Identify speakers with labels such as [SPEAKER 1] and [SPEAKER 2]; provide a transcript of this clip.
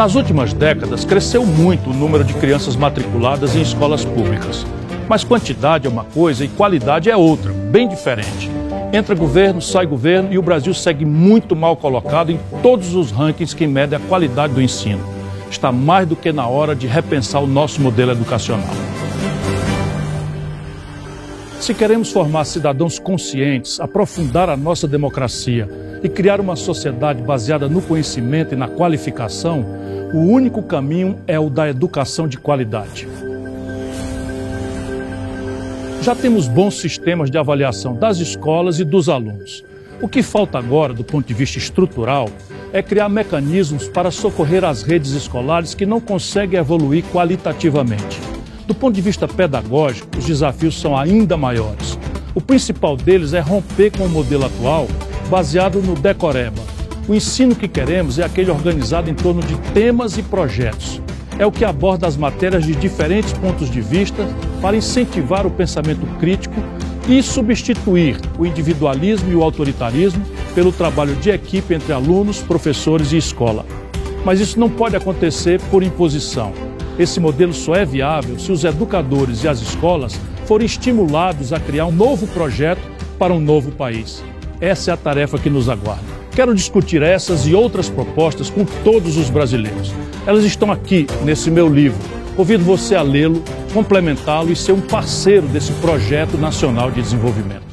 [SPEAKER 1] Nas últimas décadas, cresceu muito o número de crianças matriculadas em escolas públicas. Mas quantidade é uma coisa e qualidade é outra, bem diferente. Entra governo, sai governo e o Brasil segue muito mal colocado em todos os rankings que medem a qualidade do ensino. Está mais do que na hora de repensar o nosso modelo educacional. Se queremos formar cidadãos conscientes, aprofundar a nossa democracia e criar uma sociedade baseada no conhecimento e na qualificação, o único caminho é o da educação de qualidade. Já temos bons sistemas de avaliação das escolas e dos alunos. O que falta agora, do ponto de vista estrutural, é criar mecanismos para socorrer as redes escolares que não conseguem evoluir qualitativamente. Do ponto de vista pedagógico, os desafios são ainda maiores. O principal deles é romper com o modelo atual, baseado no decoreba. O ensino que queremos é aquele organizado em torno de temas e projetos. É o que aborda as matérias de diferentes pontos de vista para incentivar o pensamento crítico e substituir o individualismo e o autoritarismo pelo trabalho de equipe entre alunos, professores e escola. Mas isso não pode acontecer por imposição. Esse modelo só é viável se os educadores e as escolas forem estimulados a criar um novo projeto para um novo país. Essa é a tarefa que nos aguarda. Quero discutir essas e outras propostas com todos os brasileiros. Elas estão aqui nesse meu livro. Convido você a lê-lo, complementá-lo e ser um parceiro desse projeto nacional de desenvolvimento.